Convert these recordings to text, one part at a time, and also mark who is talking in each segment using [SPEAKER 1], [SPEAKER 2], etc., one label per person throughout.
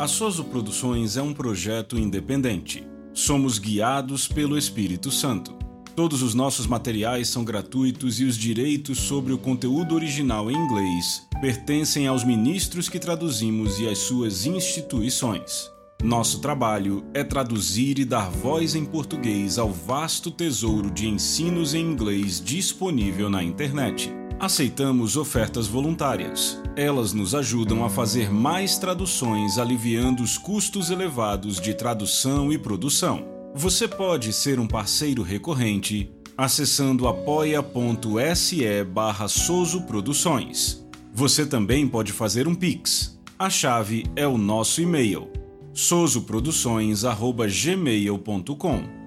[SPEAKER 1] A Soso Produções é um projeto independente. Somos guiados pelo Espírito Santo. Todos os nossos materiais são gratuitos e os direitos sobre o conteúdo original em inglês pertencem aos ministros que traduzimos e às suas instituições. Nosso trabalho é traduzir e dar voz em português ao vasto tesouro de ensinos em inglês disponível na internet. Aceitamos ofertas voluntárias. Elas nos ajudam a fazer mais traduções, aliviando os custos elevados de tradução e produção. Você pode ser um parceiro recorrente acessando apoia.se barra Souzo Produções. Você também pode fazer um Pix. A chave é o nosso e-mail sozoproduções@gmail.com.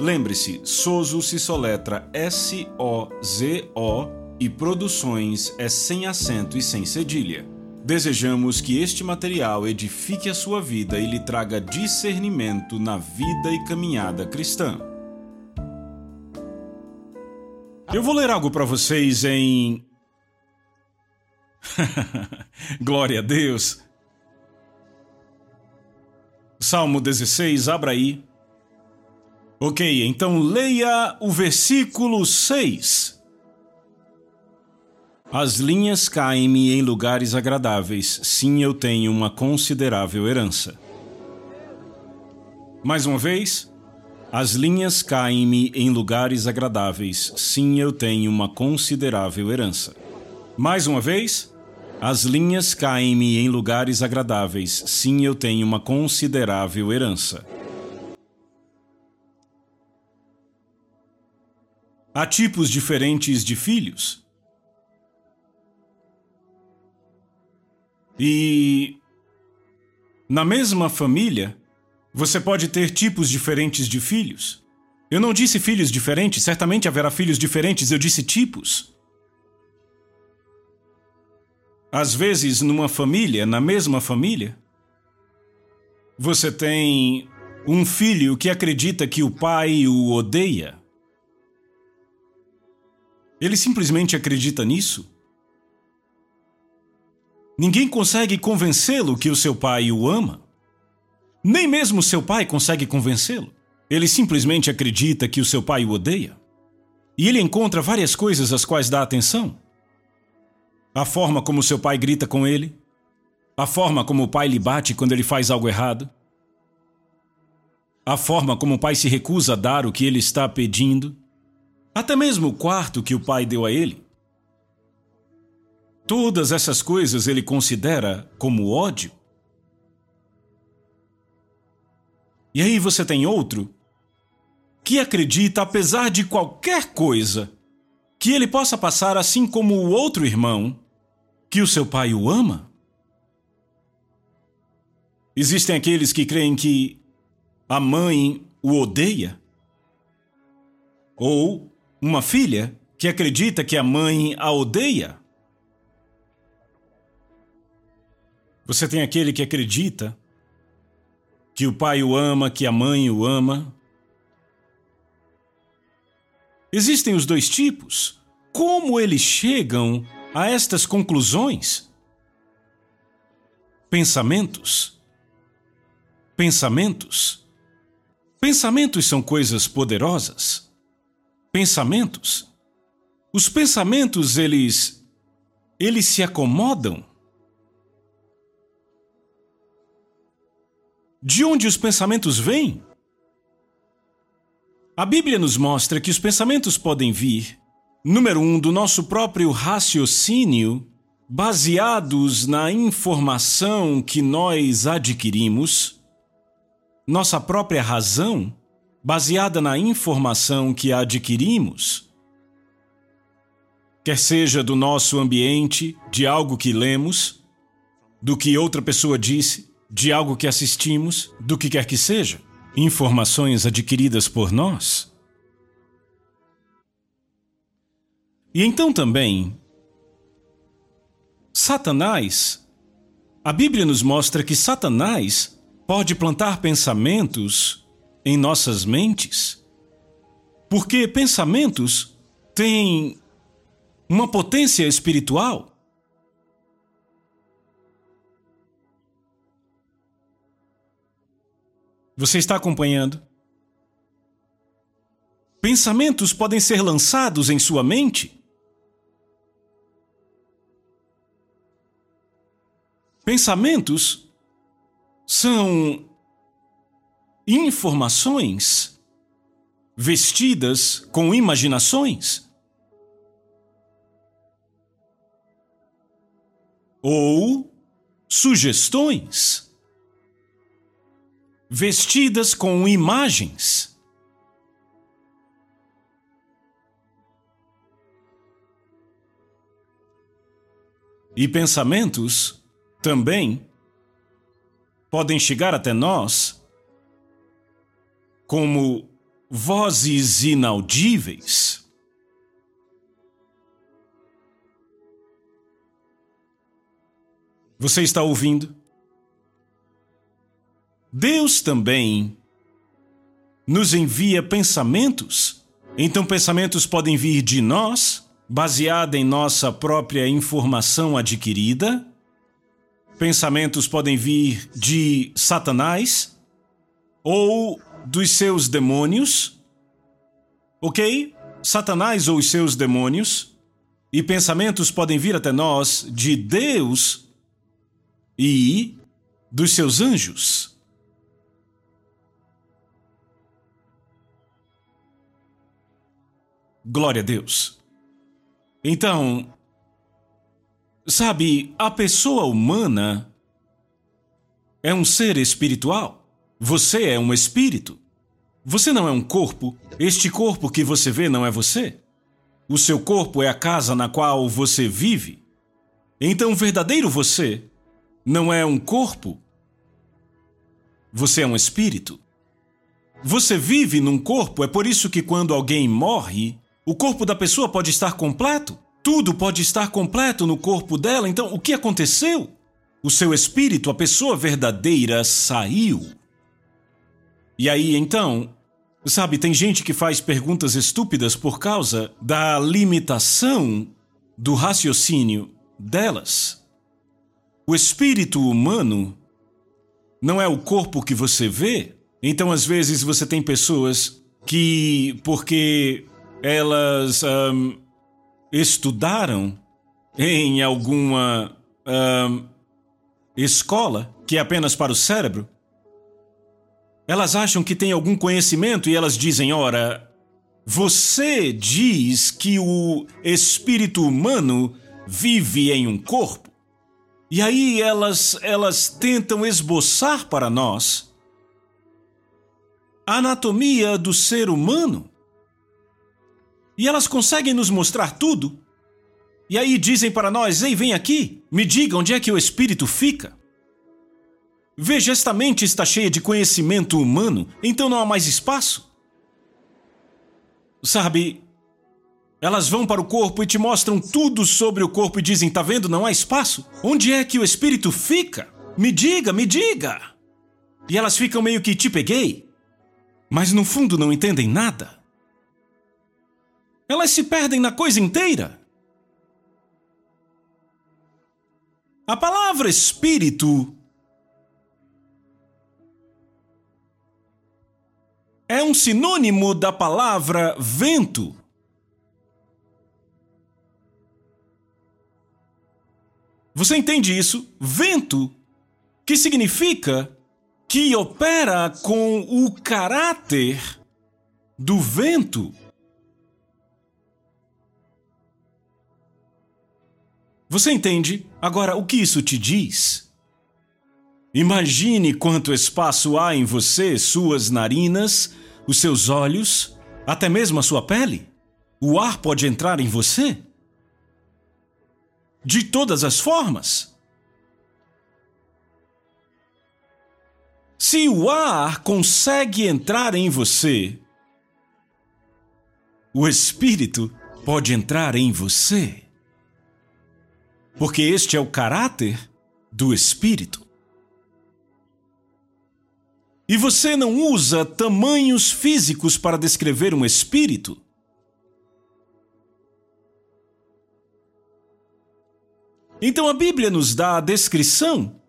[SPEAKER 1] Lembre-se, Sozo se soletra S-O-Z-O e Produções é sem acento e sem cedilha. Desejamos que este material edifique a sua vida e lhe traga discernimento na vida e caminhada cristã. Eu vou ler algo para vocês em. Glória a Deus! Salmo 16, abra aí. Ok, então leia o versículo 6. As linhas caem-me em lugares agradáveis, sim, eu tenho uma considerável herança. Mais uma vez. As linhas caem-me em lugares agradáveis, sim, eu tenho uma considerável herança. Mais uma vez. As linhas caem-me em lugares agradáveis, sim, eu tenho uma considerável herança. Há tipos diferentes de filhos. E na mesma família, você pode ter tipos diferentes de filhos. Eu não disse filhos diferentes, certamente haverá filhos diferentes, eu disse tipos. Às vezes, numa família, na mesma família, você tem um filho que acredita que o pai o odeia. Ele simplesmente acredita nisso. Ninguém consegue convencê-lo que o seu pai o ama. Nem mesmo seu pai consegue convencê-lo. Ele simplesmente acredita que o seu pai o odeia. E ele encontra várias coisas às quais dá atenção. A forma como seu pai grita com ele, a forma como o pai lhe bate quando ele faz algo errado, a forma como o pai se recusa a dar o que ele está pedindo, até mesmo o quarto que o pai deu a ele. Todas essas coisas ele considera como ódio. E aí você tem outro que acredita, apesar de qualquer coisa, que ele possa passar assim como o outro irmão, que o seu pai o ama? Existem aqueles que creem que a mãe o odeia? Ou uma filha que acredita que a mãe a odeia? Você tem aquele que acredita que o pai o ama, que a mãe o ama. Existem os dois tipos. Como eles chegam a estas conclusões? Pensamentos. Pensamentos. Pensamentos são coisas poderosas. Pensamentos. Os pensamentos, eles. eles se acomodam De onde os pensamentos vêm? A Bíblia nos mostra que os pensamentos podem vir, número um, do nosso próprio raciocínio, baseados na informação que nós adquirimos, nossa própria razão, baseada na informação que adquirimos, quer seja do nosso ambiente, de algo que lemos, do que outra pessoa disse, de algo que assistimos, do que quer que seja, informações adquiridas por nós. E então também, Satanás, a Bíblia nos mostra que Satanás pode plantar pensamentos em nossas mentes, porque pensamentos têm uma potência espiritual. Você está acompanhando? Pensamentos podem ser lançados em sua mente? Pensamentos são informações vestidas com imaginações? Ou sugestões vestidas com imagens? E pensamentos também podem chegar até nós como vozes inaudíveis. Você está ouvindo? Deus também nos envia pensamentos. Então, pensamentos podem vir de nós, baseada em nossa própria informação adquirida. Pensamentos podem vir de Satanás ou dos seus demônios, ok? Satanás ou os seus demônios, e pensamentos podem vir até nós de Deus e dos seus anjos. Glória a Deus. Então, sabe, a pessoa humana é um ser espiritual. Você é um espírito. Você não é um corpo. Este corpo que você vê não é você. O seu corpo é a casa na qual você vive. Então, o verdadeiro você não é um corpo. Você é um espírito. Você vive num corpo, é por isso que quando alguém morre, o corpo da pessoa pode estar completo. Tudo pode estar completo no corpo dela. Então, o que aconteceu? O seu espírito, a pessoa verdadeira, saiu. E aí, então, sabe, tem gente que faz perguntas estúpidas por causa da limitação do raciocínio delas. O espírito humano não é o corpo que você vê. Então, às vezes, você tem pessoas que, porque elas um, estudaram em alguma um, escola que é apenas para o cérebro, elas acham que têm algum conhecimento e elas dizem: ora, você diz que o espírito humano vive em um corpo. E aí elas, elas tentam esboçar para nós a anatomia do ser humano. E elas conseguem nos mostrar tudo. E aí dizem para nós: ei, vem aqui, me diga onde é que o espírito fica. Veja, esta mente está cheia de conhecimento humano, então não há mais espaço. Sabe, elas vão para o corpo e te mostram tudo sobre o corpo e dizem: tá vendo, não há espaço? Onde é que o espírito fica? Me diga, me diga! E elas ficam meio que te peguei, mas no fundo não entendem nada. Elas se perdem na coisa inteira. A palavra espírito é um sinônimo da palavra vento. Você entende isso? Vento, que significa que opera com o caráter do vento. Você entende? Agora, o que isso te diz? Imagine quanto espaço há em você, suas narinas, os seus olhos, até mesmo a sua pele. O ar pode entrar em você? De todas as formas. Se o ar consegue entrar em você, o espírito pode entrar em você. Porque este é o caráter do espírito. E você não usa tamanhos físicos para descrever um espírito? Então a Bíblia nos dá a descrição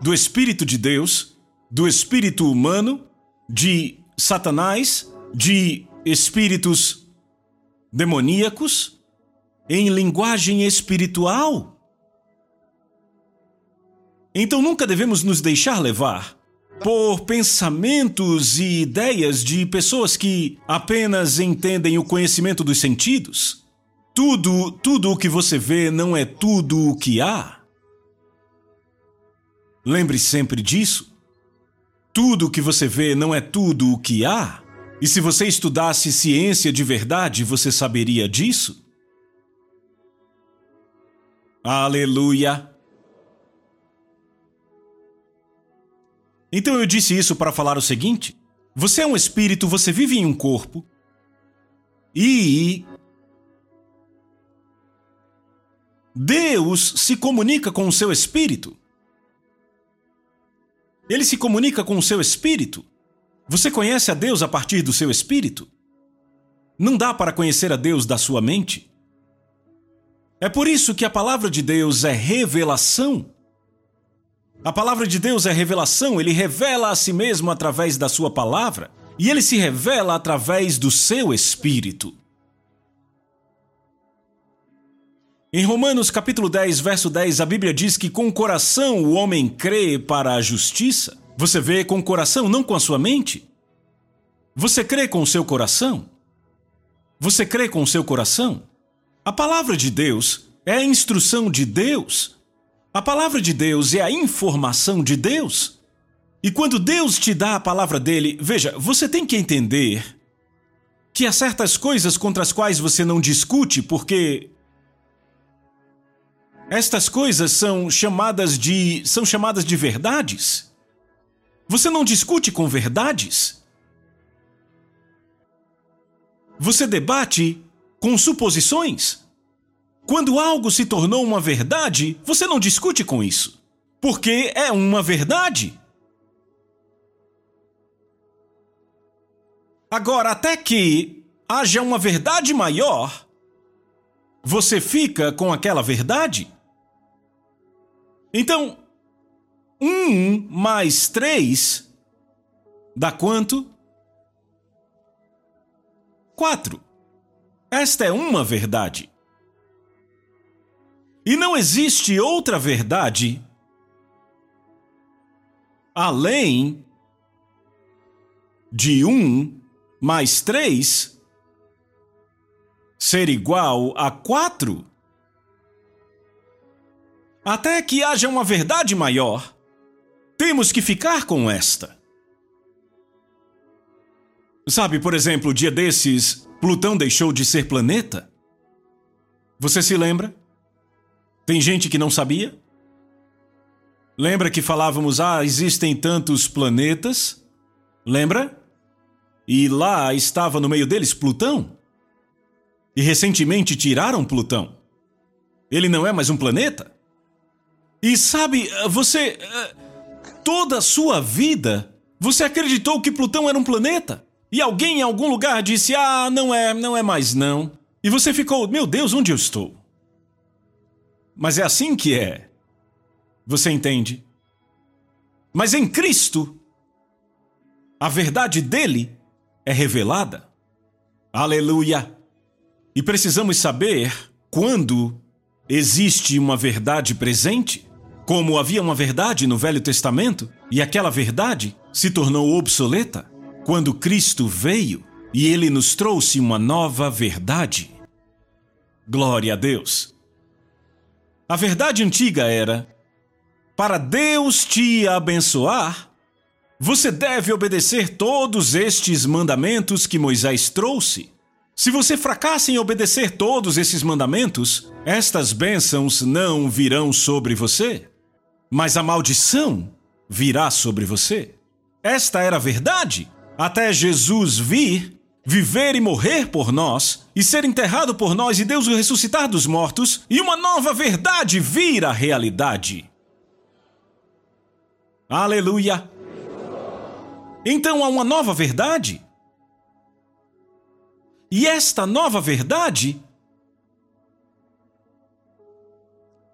[SPEAKER 1] do Espírito de Deus do espírito humano, de Satanás, de espíritos demoníacos, em linguagem espiritual. Então nunca devemos nos deixar levar por pensamentos e ideias de pessoas que apenas entendem o conhecimento dos sentidos. Tudo, tudo o que você vê não é tudo o que há. Lembre sempre disso. Tudo o que você vê não é tudo o que há. E se você estudasse ciência de verdade, você saberia disso? Aleluia! Então eu disse isso para falar o seguinte: você é um espírito, você vive em um corpo, e Deus se comunica com o seu espírito. Ele se comunica com o seu espírito. Você conhece a Deus a partir do seu espírito? Não dá para conhecer a Deus da sua mente. É por isso que a palavra de Deus é revelação. A palavra de Deus é revelação, ele revela a si mesmo através da sua palavra e ele se revela através do seu espírito. Em Romanos capítulo 10, verso 10, a Bíblia diz que com o coração o homem crê para a justiça. Você vê com o coração, não com a sua mente? Você crê com o seu coração? Você crê com o seu coração? A palavra de Deus é a instrução de Deus a palavra de Deus é a informação de Deus. E quando Deus te dá a palavra dele, veja, você tem que entender que há certas coisas contra as quais você não discute porque estas coisas são chamadas de são chamadas de verdades. Você não discute com verdades. Você debate com suposições. Quando algo se tornou uma verdade, você não discute com isso. Porque é uma verdade. Agora, até que haja uma verdade maior, você fica com aquela verdade? Então, um mais três dá quanto? Quatro. Esta é uma verdade. E não existe outra verdade além de um mais três ser igual a quatro. Até que haja uma verdade maior, temos que ficar com esta. Sabe, por exemplo, dia desses, Plutão deixou de ser planeta? Você se lembra? Tem gente que não sabia? Lembra que falávamos, ah, existem tantos planetas? Lembra? E lá estava no meio deles Plutão? E recentemente tiraram Plutão. Ele não é mais um planeta? E sabe, você. Toda a sua vida, você acreditou que Plutão era um planeta? E alguém em algum lugar disse: ah, não é, não é mais não. E você ficou, meu Deus, onde eu estou? Mas é assim que é. Você entende? Mas em Cristo, a verdade dele é revelada. Aleluia! E precisamos saber quando existe uma verdade presente, como havia uma verdade no Velho Testamento e aquela verdade se tornou obsoleta quando Cristo veio e ele nos trouxe uma nova verdade. Glória a Deus! A verdade antiga era: para Deus te abençoar, você deve obedecer todos estes mandamentos que Moisés trouxe. Se você fracassa em obedecer todos esses mandamentos, estas bênçãos não virão sobre você, mas a maldição virá sobre você. Esta era a verdade até Jesus vir viver e morrer por nós, e ser enterrado por nós e Deus o ressuscitar dos mortos, e uma nova verdade vir à realidade. Aleluia! Então há uma nova verdade. E esta nova verdade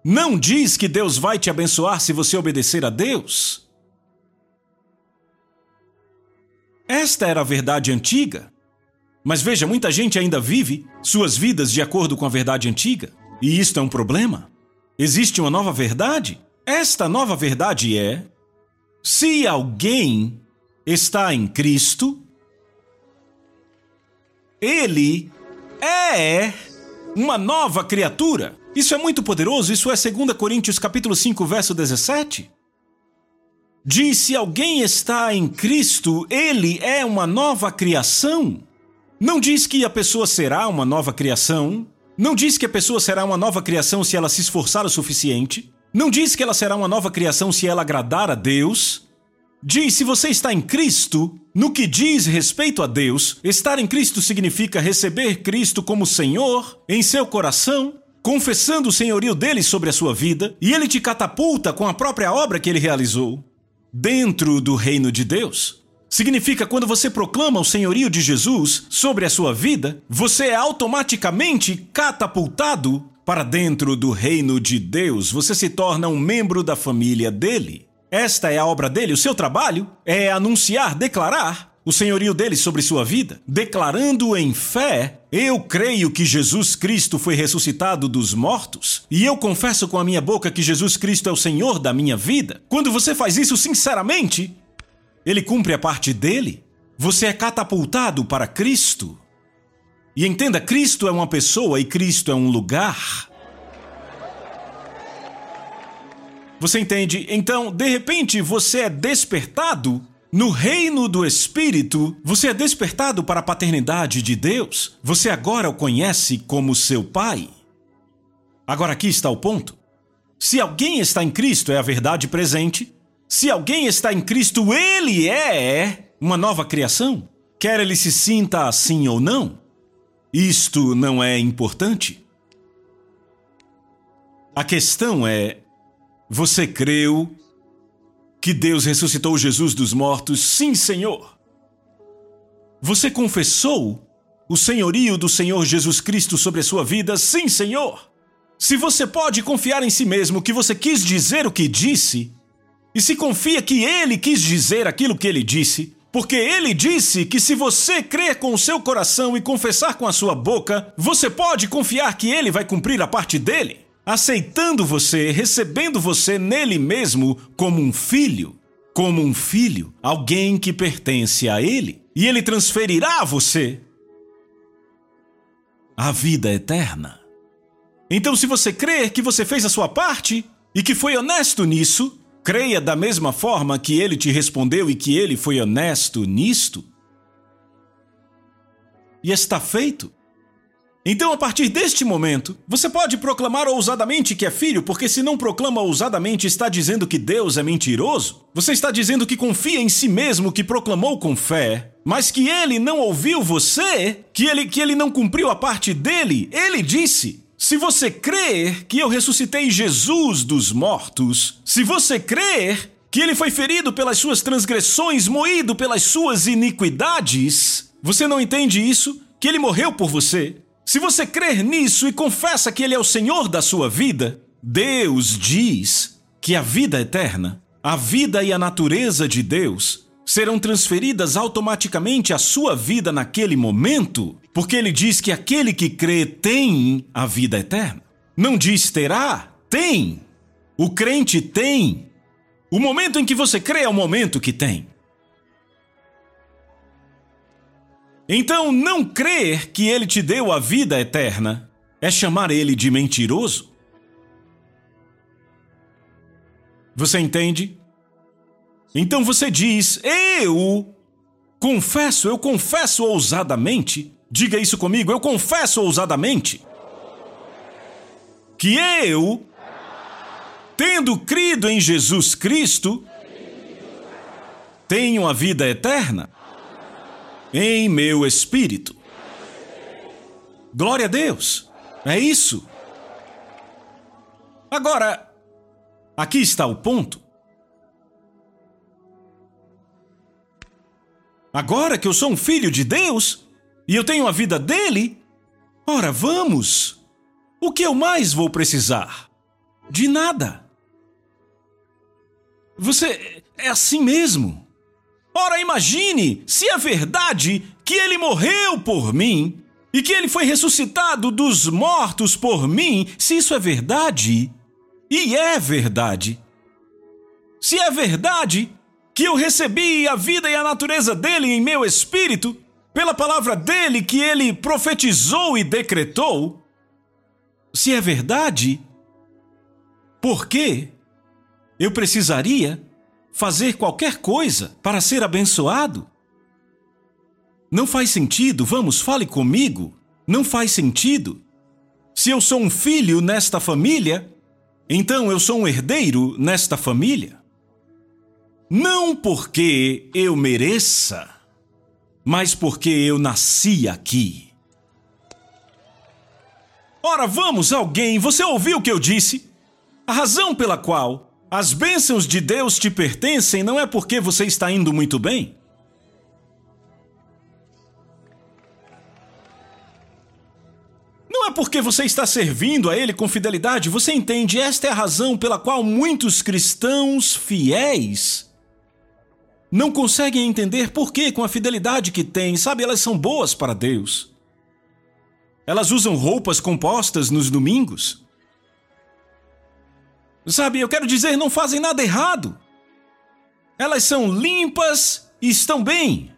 [SPEAKER 1] não diz que Deus vai te abençoar se você obedecer a Deus. Esta era a verdade antiga. Mas veja, muita gente ainda vive suas vidas de acordo com a verdade antiga. E isto é um problema. Existe uma nova verdade? Esta nova verdade é: se alguém está em Cristo, ele é uma nova criatura. Isso é muito poderoso, isso é 2 Coríntios capítulo 5, verso 17. Diz: se alguém está em Cristo, ele é uma nova criação. Não diz que a pessoa será uma nova criação. Não diz que a pessoa será uma nova criação se ela se esforçar o suficiente. Não diz que ela será uma nova criação se ela agradar a Deus. Diz: se você está em Cristo, no que diz respeito a Deus, estar em Cristo significa receber Cristo como Senhor em seu coração, confessando o senhorio dele sobre a sua vida, e ele te catapulta com a própria obra que ele realizou. Dentro do reino de Deus, Significa quando você proclama o senhorio de Jesus sobre a sua vida, você é automaticamente catapultado para dentro do reino de Deus. Você se torna um membro da família dele. Esta é a obra dele, o seu trabalho é anunciar, declarar o senhorio dele sobre sua vida, declarando em fé: Eu creio que Jesus Cristo foi ressuscitado dos mortos, e eu confesso com a minha boca que Jesus Cristo é o Senhor da minha vida. Quando você faz isso sinceramente, ele cumpre a parte dele. Você é catapultado para Cristo. E entenda: Cristo é uma pessoa e Cristo é um lugar. Você entende? Então, de repente, você é despertado no reino do Espírito, você é despertado para a paternidade de Deus. Você agora o conhece como seu Pai. Agora aqui está o ponto. Se alguém está em Cristo, é a verdade presente, se alguém está em Cristo, ele é uma nova criação, quer ele se sinta assim ou não. Isto não é importante. A questão é: você creu que Deus ressuscitou Jesus dos mortos? Sim, Senhor. Você confessou o senhorio do Senhor Jesus Cristo sobre a sua vida? Sim, Senhor. Se você pode confiar em si mesmo que você quis dizer o que disse, e se confia que ele quis dizer aquilo que ele disse, porque ele disse que se você crer com o seu coração e confessar com a sua boca, você pode confiar que ele vai cumprir a parte dele, aceitando você, recebendo você nele mesmo como um filho. Como um filho, alguém que pertence a ele, e ele transferirá a você a vida eterna. Então, se você crer que você fez a sua parte e que foi honesto nisso, Creia da mesma forma que ele te respondeu e que ele foi honesto nisto. E está feito. Então, a partir deste momento, você pode proclamar ousadamente que é filho, porque se não proclama ousadamente, está dizendo que Deus é mentiroso. Você está dizendo que confia em si mesmo, que proclamou com fé, mas que ele não ouviu você, que ele, que ele não cumpriu a parte dele. Ele disse: se você crer que eu ressuscitei Jesus dos mortos, se você crer que ele foi ferido pelas suas transgressões, moído pelas suas iniquidades, você não entende isso? Que ele morreu por você? Se você crer nisso e confessa que ele é o Senhor da sua vida, Deus diz que a vida eterna, a vida e a natureza de Deus serão transferidas automaticamente à sua vida naquele momento, porque ele diz que aquele que crê tem a vida eterna. Não diz terá, tem. O crente tem. O momento em que você crê é o momento que tem. Então, não crer que ele te deu a vida eterna é chamar ele de mentiroso. Você entende? Então você diz: Eu confesso, eu confesso ousadamente. Diga isso comigo, eu confesso ousadamente. Que eu, tendo crido em Jesus Cristo, tenho a vida eterna em meu espírito. Glória a Deus. É isso. Agora, aqui está o ponto. Agora que eu sou um filho de Deus e eu tenho a vida dele, ora vamos! O que eu mais vou precisar? De nada. Você é assim mesmo. Ora, imagine se é verdade que ele morreu por mim e que ele foi ressuscitado dos mortos por mim, se isso é verdade, e é verdade. Se é verdade que eu recebi a vida e a natureza dele em meu espírito, pela palavra dele que ele profetizou e decretou, se é verdade, por que eu precisaria fazer qualquer coisa para ser abençoado? Não faz sentido, vamos, fale comigo. Não faz sentido. Se eu sou um filho nesta família, então eu sou um herdeiro nesta família. Não porque eu mereça, mas porque eu nasci aqui. Ora, vamos, alguém, você ouviu o que eu disse? A razão pela qual as bênçãos de Deus te pertencem não é porque você está indo muito bem. Não é porque você está servindo a Ele com fidelidade, você entende? Esta é a razão pela qual muitos cristãos fiéis não conseguem entender por que, com a fidelidade que têm, sabe, elas são boas para Deus. Elas usam roupas compostas nos domingos. Sabe, eu quero dizer, não fazem nada errado. Elas são limpas e estão bem.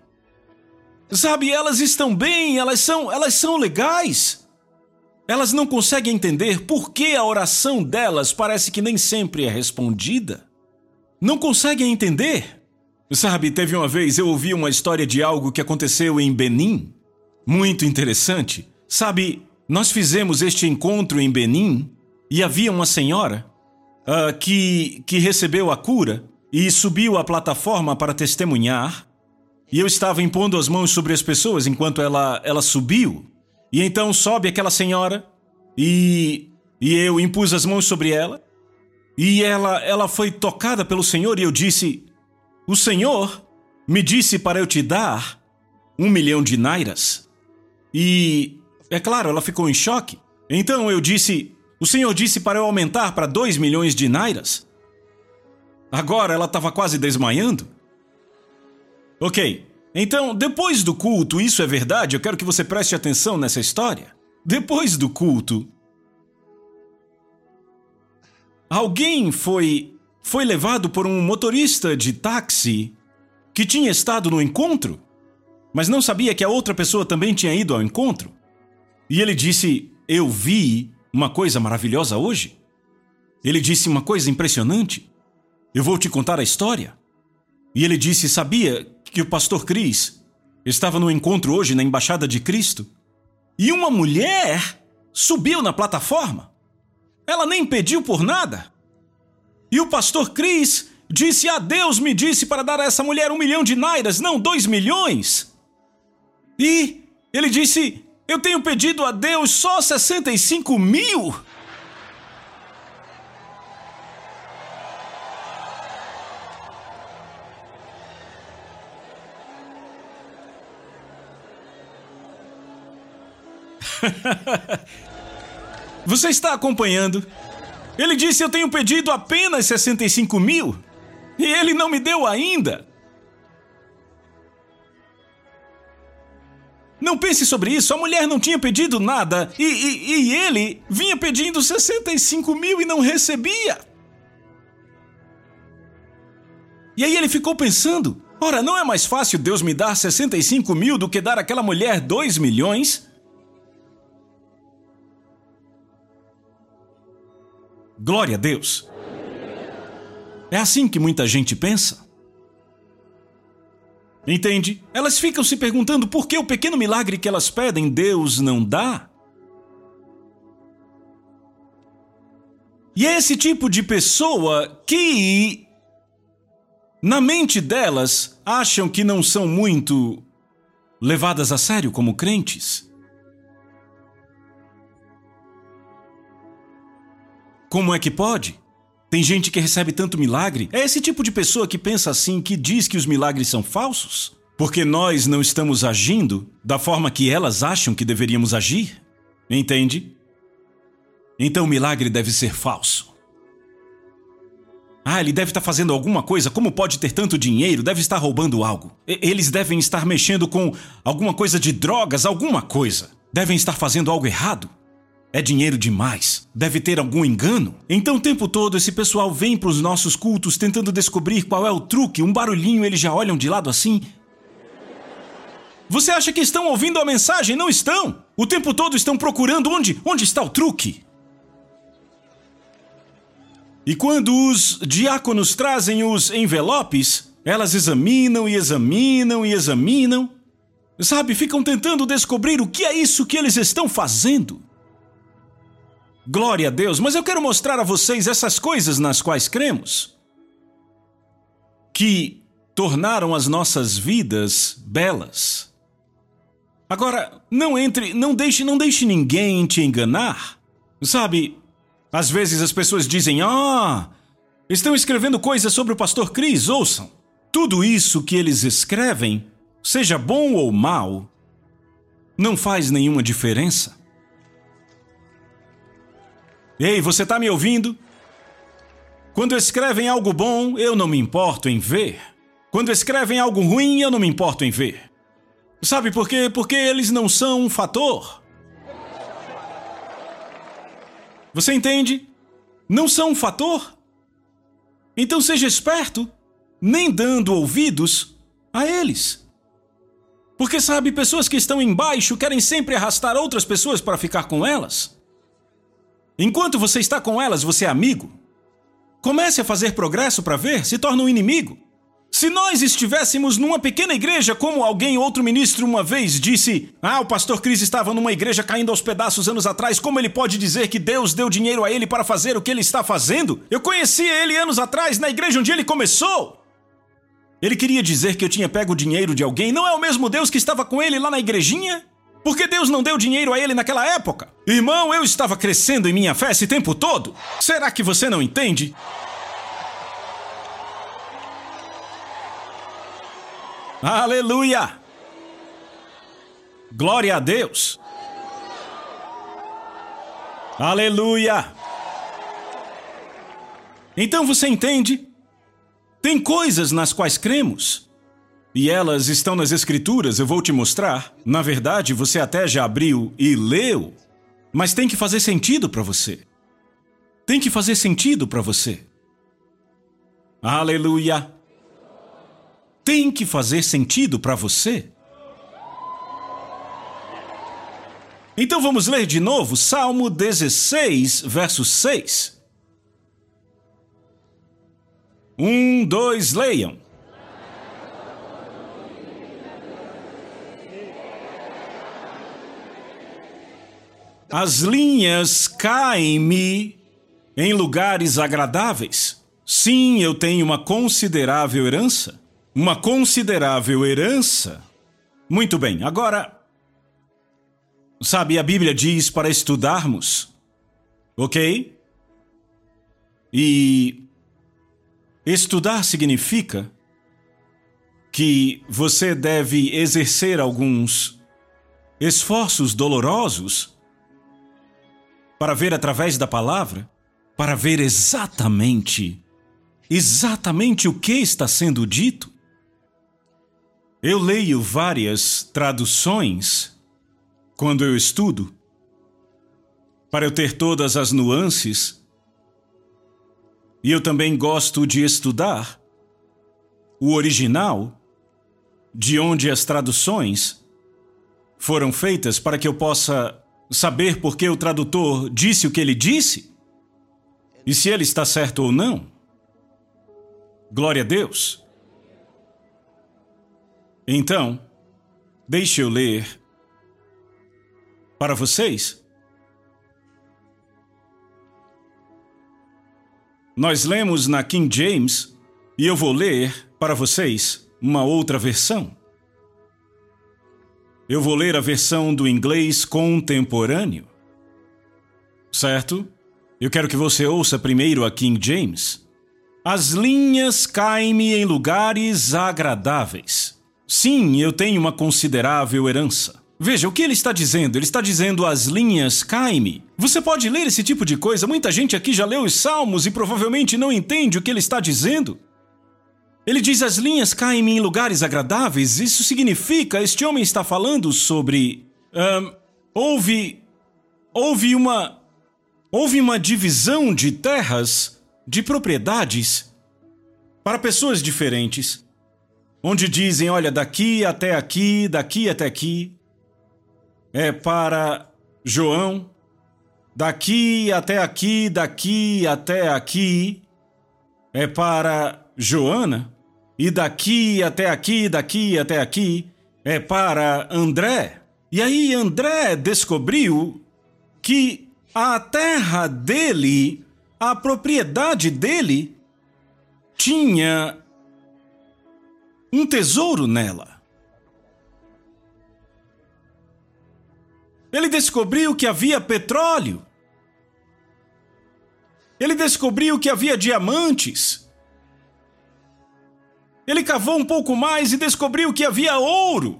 [SPEAKER 1] Sabe, elas estão bem, elas são, elas são legais. Elas não conseguem entender por que a oração delas parece que nem sempre é respondida. Não conseguem entender. Sabe, teve uma vez eu ouvi uma história de algo que aconteceu em Benin. Muito interessante. Sabe, nós fizemos este encontro em Benin e havia uma senhora uh, que, que recebeu a cura e subiu à plataforma para testemunhar. E eu estava impondo as mãos sobre as pessoas enquanto ela, ela subiu. E então sobe aquela senhora e, e eu impus as mãos sobre ela. E ela, ela foi tocada pelo Senhor e eu disse: o Senhor me disse para eu te dar um milhão de nairas. E, é claro, ela ficou em choque. Então eu disse: O Senhor disse para eu aumentar para dois milhões de nairas. Agora ela estava quase desmaiando. Ok, então depois do culto, isso é verdade, eu quero que você preste atenção nessa história. Depois do culto, alguém foi foi levado por um motorista de táxi que tinha estado no encontro, mas não sabia que a outra pessoa também tinha ido ao encontro. E ele disse: Eu vi uma coisa maravilhosa hoje. Ele disse uma coisa impressionante. Eu vou te contar a história. E ele disse: Sabia que o pastor Cris estava no encontro hoje na Embaixada de Cristo? E uma mulher subiu na plataforma. Ela nem pediu por nada. E o pastor Cris disse: Ah, Deus me disse para dar a essa mulher um milhão de nairas, não dois milhões. E ele disse: Eu tenho pedido a Deus só 65 mil. Você está acompanhando? Ele disse: Eu tenho pedido apenas 65 mil e ele não me deu ainda. Não pense sobre isso, a mulher não tinha pedido nada e, e, e ele vinha pedindo 65 mil e não recebia. E aí ele ficou pensando: ora, não é mais fácil Deus me dar 65 mil do que dar àquela mulher 2 milhões? Glória a Deus. É assim que muita gente pensa. Entende? Elas ficam se perguntando por que o pequeno milagre que elas pedem Deus não dá. E é esse tipo de pessoa que, na mente delas, acham que não são muito levadas a sério como crentes. Como é que pode? Tem gente que recebe tanto milagre. É esse tipo de pessoa que pensa assim, que diz que os milagres são falsos? Porque nós não estamos agindo da forma que elas acham que deveríamos agir? Entende? Então o milagre deve ser falso. Ah, ele deve estar fazendo alguma coisa. Como pode ter tanto dinheiro? Deve estar roubando algo. Eles devem estar mexendo com alguma coisa de drogas, alguma coisa. Devem estar fazendo algo errado. É dinheiro demais. Deve ter algum engano. Então, o tempo todo, esse pessoal vem para os nossos cultos tentando descobrir qual é o truque. Um barulhinho, eles já olham de lado assim. Você acha que estão ouvindo a mensagem? Não estão. O tempo todo estão procurando onde, onde está o truque. E quando os diáconos trazem os envelopes, elas examinam e examinam e examinam. Sabe, ficam tentando descobrir o que é isso que eles estão fazendo. Glória a Deus, mas eu quero mostrar a vocês essas coisas nas quais cremos, que tornaram as nossas vidas belas. Agora, não entre, não deixe, não deixe ninguém te enganar. Sabe, às vezes as pessoas dizem: Ah, estão escrevendo coisas sobre o pastor Cris, ouçam. Tudo isso que eles escrevem, seja bom ou mal, não faz nenhuma diferença. Ei, você está me ouvindo? Quando escrevem algo bom, eu não me importo em ver. Quando escrevem algo ruim, eu não me importo em ver. Sabe por quê? Porque eles não são um fator. Você entende? Não são um fator. Então seja esperto, nem dando ouvidos a eles. Porque sabe, pessoas que estão embaixo querem sempre arrastar outras pessoas para ficar com elas. Enquanto você está com elas, você é amigo. Comece a fazer progresso para ver, se torna um inimigo. Se nós estivéssemos numa pequena igreja, como alguém, outro ministro, uma vez disse: Ah, o pastor Cris estava numa igreja caindo aos pedaços anos atrás, como ele pode dizer que Deus deu dinheiro a ele para fazer o que ele está fazendo? Eu conhecia ele anos atrás, na igreja onde ele começou. Ele queria dizer que eu tinha pego o dinheiro de alguém, não é o mesmo Deus que estava com ele lá na igrejinha? Porque Deus não deu dinheiro a ele naquela época? Irmão, eu estava crescendo em minha fé esse tempo todo. Será que você não entende? Aleluia! Glória a Deus! Aleluia! Então você entende? Tem coisas nas quais cremos. E elas estão nas Escrituras, eu vou te mostrar. Na verdade, você até já abriu e leu, mas tem que fazer sentido para você. Tem que fazer sentido para você. Aleluia! tem que fazer sentido para você. Então vamos ler de novo Salmo 16, verso 6. Um, dois, leiam. As linhas caem-me em lugares agradáveis. Sim, eu tenho uma considerável herança uma considerável herança. Muito bem, agora. Sabe, a Bíblia diz para estudarmos, ok? E. Estudar significa que você deve exercer alguns esforços dolorosos para ver através da palavra, para ver exatamente, exatamente o que está sendo dito. Eu leio várias traduções quando eu estudo, para eu ter todas as nuances. E eu também gosto de estudar o original, de onde as traduções foram feitas, para que eu possa saber por que o tradutor disse o que ele disse e se ele está certo ou não. Glória a Deus. Então, deixe eu ler para vocês. Nós lemos na King James e eu vou ler para vocês uma outra versão. Eu vou ler a versão do inglês contemporâneo. Certo? Eu quero que você ouça primeiro a King James. As linhas caem-me em lugares agradáveis. Sim, eu tenho uma considerável herança. Veja, o que ele está dizendo? Ele está dizendo as linhas caem-me. Você pode ler esse tipo de coisa? Muita gente aqui já leu os salmos e provavelmente não entende o que ele está dizendo. Ele diz as linhas caem-me em lugares agradáveis. Isso significa, este homem está falando sobre. Um, houve. Houve uma. Houve uma divisão de terras, de propriedades, para pessoas diferentes. Onde dizem, olha, daqui até aqui, daqui até aqui, é para João, daqui até aqui, daqui até aqui, é para Joana, e daqui até aqui, daqui até aqui, é para André. E aí André descobriu que a terra dele, a propriedade dele, tinha um tesouro nela. Ele descobriu que havia petróleo. Ele descobriu que havia diamantes. Ele cavou um pouco mais e descobriu que havia ouro.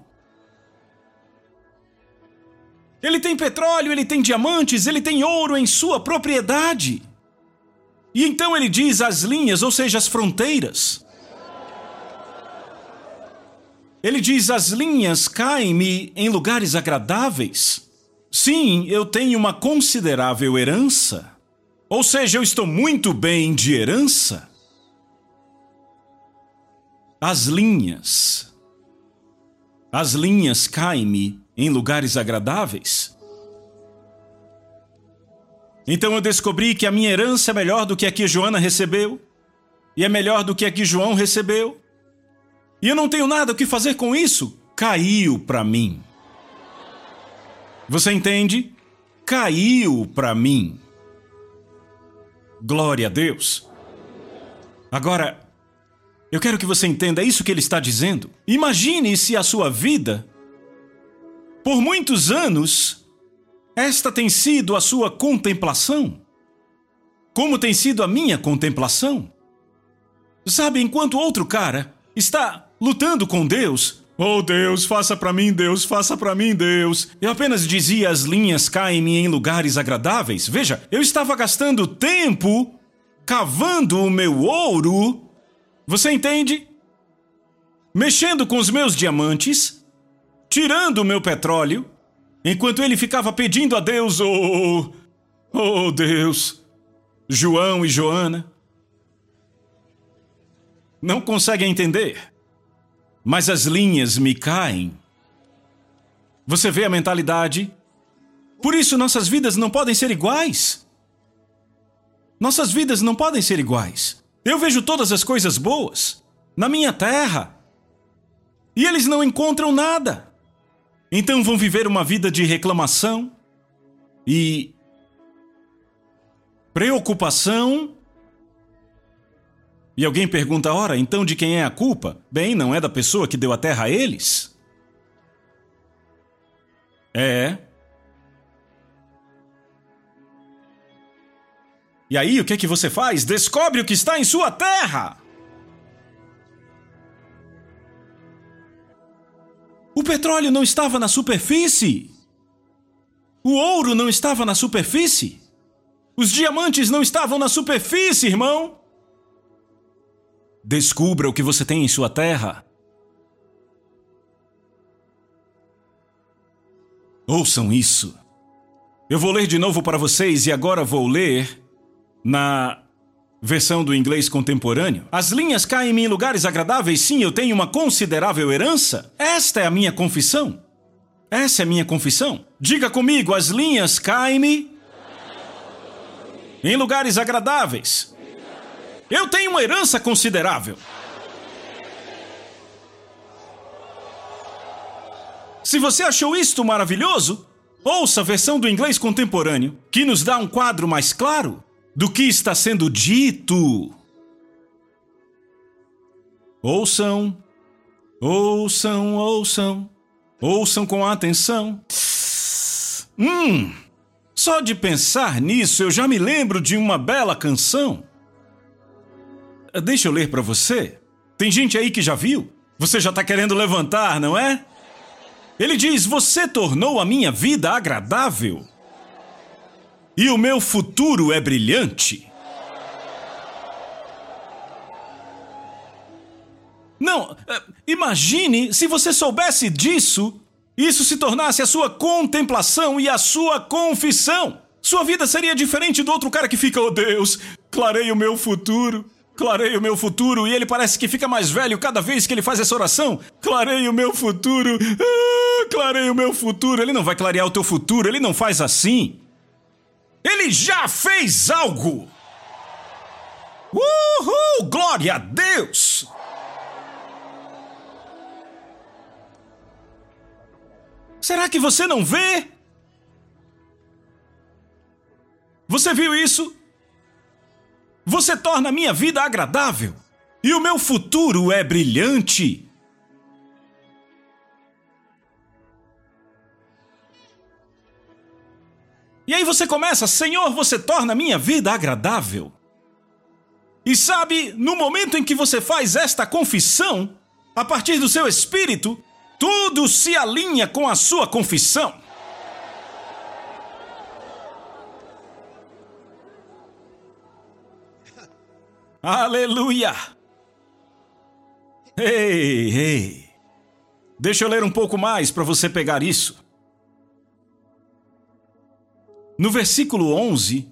[SPEAKER 1] Ele tem petróleo, ele tem diamantes, ele tem ouro em sua propriedade. E então ele diz as linhas, ou seja, as fronteiras. Ele diz: as linhas caem-me em lugares agradáveis. Sim, eu tenho uma considerável herança. Ou seja, eu estou muito bem de herança. As linhas. As linhas caem-me em lugares agradáveis. Então eu descobri que a minha herança é melhor do que a que Joana recebeu, e é melhor do que a que João recebeu. E eu não tenho nada o que fazer com isso. Caiu para mim. Você entende? Caiu para mim. Glória a Deus. Agora, eu quero que você entenda isso que ele está dizendo. Imagine se a sua vida, por muitos anos, esta tem sido a sua contemplação. Como tem sido a minha contemplação? Sabe, enquanto outro cara está lutando com Deus, Oh Deus, faça para mim, Deus, faça para mim, Deus. Eu apenas dizia as linhas caem-me em lugares agradáveis. Veja, eu estava gastando tempo cavando o meu ouro. Você entende? Mexendo com os meus diamantes, tirando o meu petróleo, enquanto ele ficava pedindo a Deus, oh, oh Deus, João e Joana. Não conseguem entender mas as linhas me caem. Você vê a mentalidade? Por isso nossas vidas não podem ser iguais. Nossas vidas não podem ser iguais. Eu vejo todas as coisas boas na minha terra e eles não encontram nada. Então vão viver uma vida de reclamação e preocupação e alguém pergunta: ora, então de quem é a culpa? Bem, não é da pessoa que deu a terra a eles? É. E aí, o que é que você faz? Descobre o que está em sua terra! O petróleo não estava na superfície. O ouro não estava na superfície. Os diamantes não estavam na superfície, irmão. Descubra o que você tem em sua terra. Ouçam isso. Eu vou ler de novo para vocês e agora vou ler na versão do inglês contemporâneo. As linhas caem em lugares agradáveis, sim, eu tenho uma considerável herança. Esta é a minha confissão. Essa é a minha confissão. Diga comigo, as linhas caem-me em lugares agradáveis. Eu tenho uma herança considerável. Se você achou isto maravilhoso, ouça a versão do inglês contemporâneo, que nos dá um quadro mais claro do que está sendo dito. Ouçam, ouçam, ouçam, ouçam com atenção. Hum, só de pensar nisso eu já me lembro de uma bela canção. Deixa eu ler para você. Tem gente aí que já viu? Você já tá querendo levantar, não é? Ele diz: Você tornou a minha vida agradável e o meu futuro é brilhante. Não, é, imagine se você soubesse disso, isso se tornasse a sua contemplação e a sua confissão. Sua vida seria diferente do outro cara que fica, oh Deus, clarei o meu futuro. Clarei o meu futuro e ele parece que fica mais velho cada vez que ele faz essa oração. Clarei o meu futuro. Ah, clarei o meu futuro. Ele não vai clarear o teu futuro, ele não faz assim. Ele já fez algo. Uhul! Glória a Deus! Será que você não vê? Você viu isso? Você torna a minha vida agradável e o meu futuro é brilhante. E aí você começa, Senhor, você torna a minha vida agradável. E sabe, no momento em que você faz esta confissão, a partir do seu espírito, tudo se alinha com a sua confissão. Aleluia! Ei, ei. Deixa eu ler um pouco mais para você pegar isso. No versículo 11,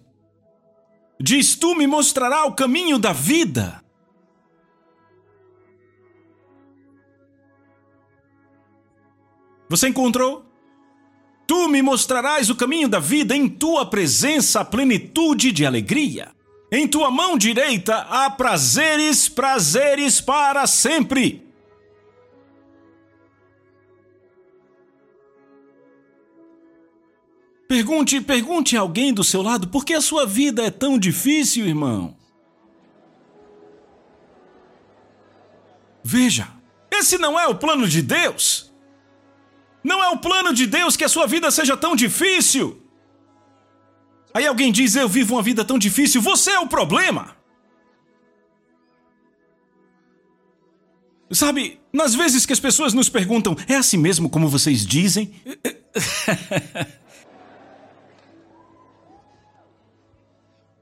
[SPEAKER 1] diz: Tu me mostrarás o caminho da vida. Você encontrou? Tu me mostrarás o caminho da vida, em tua presença a plenitude de alegria. Em tua mão direita há prazeres, prazeres para sempre. Pergunte, pergunte a alguém do seu lado por que a sua vida é tão difícil, irmão. Veja, esse não é o plano de Deus. Não é o plano de Deus que a sua vida seja tão difícil. Aí alguém diz: Eu vivo uma vida tão difícil, você é o problema. Sabe, nas vezes que as pessoas nos perguntam: É assim mesmo como vocês dizem?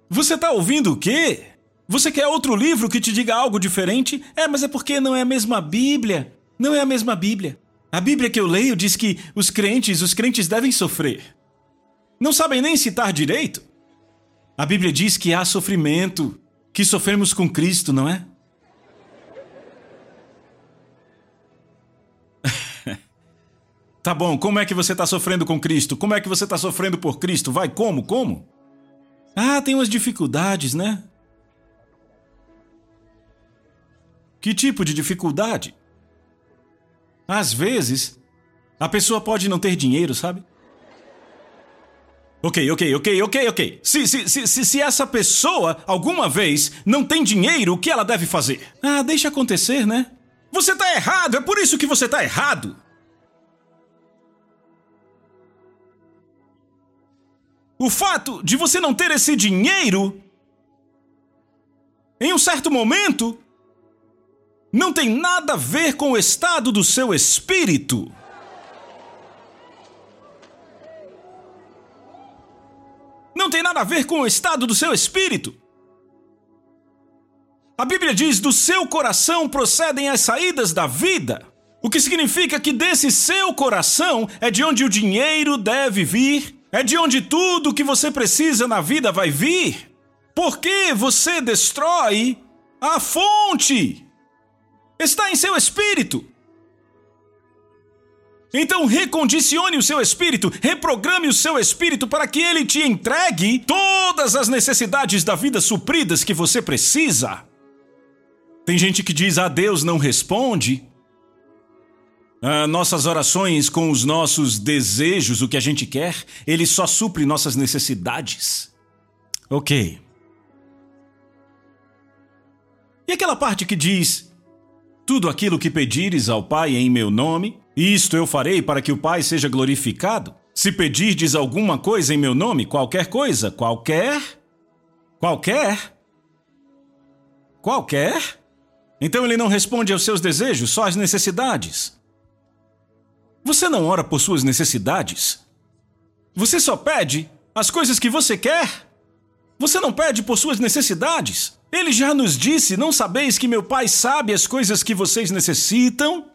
[SPEAKER 1] Você está ouvindo o quê? Você quer outro livro que te diga algo diferente? É, mas é porque não é a mesma Bíblia. Não é a mesma Bíblia. A Bíblia que eu leio diz que os crentes, os crentes devem sofrer. Não sabem nem citar direito? A Bíblia diz que há sofrimento, que sofremos com Cristo, não é? tá bom, como é que você está sofrendo com Cristo? Como é que você está sofrendo por Cristo? Vai, como? Como? Ah, tem umas dificuldades, né? Que tipo de dificuldade? Às vezes, a pessoa pode não ter dinheiro, sabe? Ok, ok, ok, ok, ok. Se, se, se, se, se essa pessoa alguma vez não tem dinheiro, o que ela deve fazer? Ah, deixa acontecer, né? Você tá errado, é por isso que você tá errado. O fato de você não ter esse dinheiro em um certo momento não tem nada a ver com o estado do seu espírito. Não tem nada a ver com o estado do seu espírito. A Bíblia diz: do seu coração procedem as saídas da vida. O que significa que desse seu coração é de onde o dinheiro deve vir, é de onde tudo que você precisa na vida vai vir. Porque você destrói a fonte. Está em seu espírito. Então recondicione o seu espírito, reprograme o seu espírito para que ele te entregue todas as necessidades da vida supridas que você precisa. Tem gente que diz: "Ah, Deus não responde". Ah, nossas orações com os nossos desejos, o que a gente quer, ele só supre nossas necessidades. Ok. E aquela parte que diz: Tudo aquilo que pedires ao Pai em meu nome, isto eu farei para que o Pai seja glorificado. Se pedirdes alguma coisa em meu nome, qualquer coisa, qualquer. Qualquer. Qualquer. Então ele não responde aos seus desejos, só às necessidades. Você não ora por suas necessidades? Você só pede as coisas que você quer? Você não pede por suas necessidades? Ele já nos disse: Não sabeis que meu Pai sabe as coisas que vocês necessitam?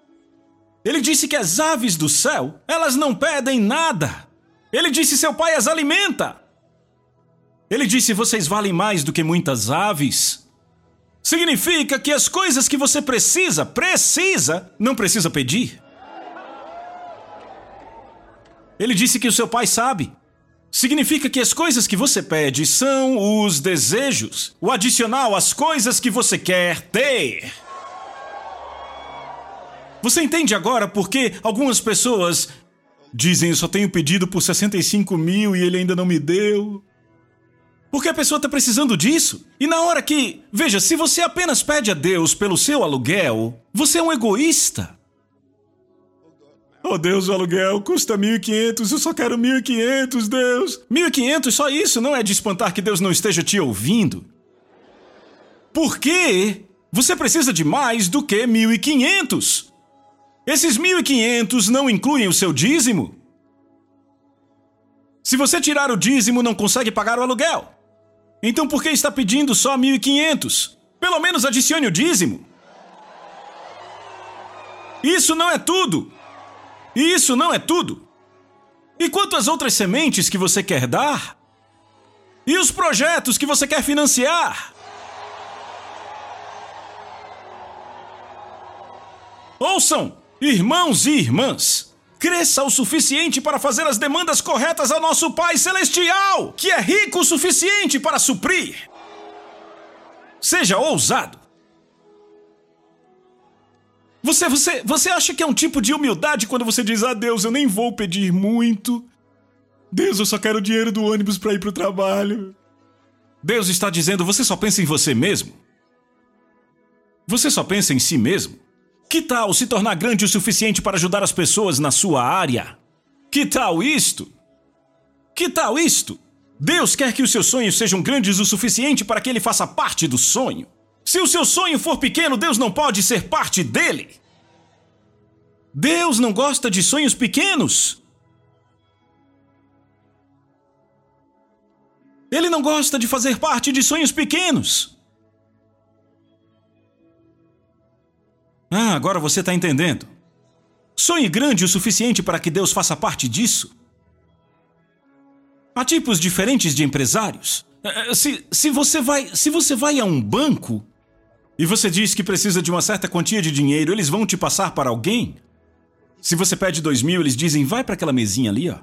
[SPEAKER 1] Ele disse que as aves do céu, elas não pedem nada. Ele disse: Seu Pai as alimenta. Ele disse: Vocês valem mais do que muitas aves. Significa que as coisas que você precisa, precisa, não precisa pedir. Ele disse que o seu pai sabe. Significa que as coisas que você pede são os desejos, o adicional às coisas que você quer ter. Você entende agora por que algumas pessoas dizem eu só tenho pedido por 65 mil e ele ainda não me deu? Porque a pessoa está precisando disso. E na hora que. Veja, se você apenas pede a Deus pelo seu aluguel, você é um egoísta. Oh Deus, o aluguel custa 1.500, eu só quero 1.500, Deus. 1.500, só isso não é de espantar que Deus não esteja te ouvindo. Por quê? Você precisa de mais do que 1.500. Esses 1.500 não incluem o seu dízimo. Se você tirar o dízimo, não consegue pagar o aluguel. Então por que está pedindo só 1.500? Pelo menos adicione o dízimo. Isso não é tudo. Isso não é tudo. E quanto às outras sementes que você quer dar? E os projetos que você quer financiar? Ouçam, irmãos e irmãs, cresça o suficiente para fazer as demandas corretas ao nosso Pai Celestial, que é rico o suficiente para suprir. Seja ousado. Você, você, você acha que é um tipo de humildade quando você diz: "Ah, Deus, eu nem vou pedir muito. Deus, eu só quero o dinheiro do ônibus para ir para o trabalho." Deus está dizendo: "Você só pensa em você mesmo?" Você só pensa em si mesmo? Que tal se tornar grande o suficiente para ajudar as pessoas na sua área? Que tal isto? Que tal isto? Deus quer que os seus sonhos sejam grandes o suficiente para que ele faça parte do sonho. Se o seu sonho for pequeno, Deus não pode ser parte dele. Deus não gosta de sonhos pequenos. Ele não gosta de fazer parte de sonhos pequenos. Ah, agora você está entendendo. Sonhe grande o suficiente para que Deus faça parte disso. Há tipos diferentes de empresários. Eh, eh, se, se, você vai, se você vai a um banco e você diz que precisa de uma certa quantia de dinheiro, eles vão te passar para alguém? Se você pede dois mil, eles dizem, vai para aquela mesinha ali, ó.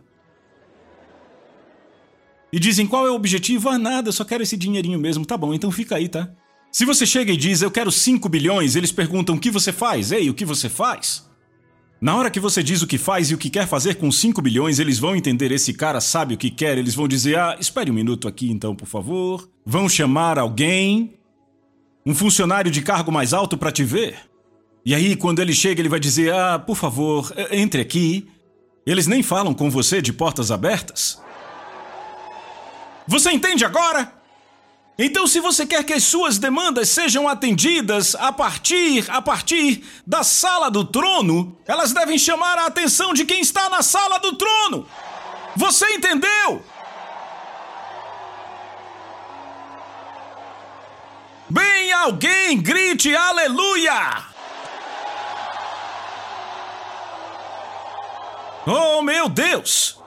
[SPEAKER 1] E dizem, qual é o objetivo? Ah, nada, eu só quero esse dinheirinho mesmo. Tá bom, então fica aí, tá? Se você chega e diz, eu quero 5 bilhões, eles perguntam, o que você faz? Ei, o que você faz? Na hora que você diz o que faz e o que quer fazer com 5 bilhões, eles vão entender esse cara sabe o que quer, eles vão dizer: "Ah, espere um minuto aqui então, por favor". Vão chamar alguém, um funcionário de cargo mais alto para te ver. E aí quando ele chega, ele vai dizer: "Ah, por favor, entre aqui". Eles nem falam com você de portas abertas. Você entende agora? Então, se você quer que as suas demandas sejam atendidas a partir a partir da sala do trono, elas devem chamar a atenção de quem está na sala do trono. Você entendeu? Bem, alguém grite aleluia! Oh, meu Deus!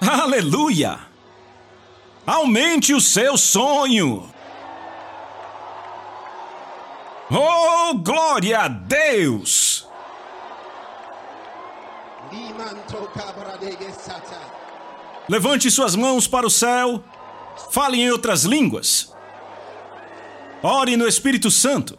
[SPEAKER 1] Aleluia! Aumente o seu sonho. Oh, glória a Deus! Levante suas mãos para o céu. Fale em outras línguas. Ore no Espírito Santo.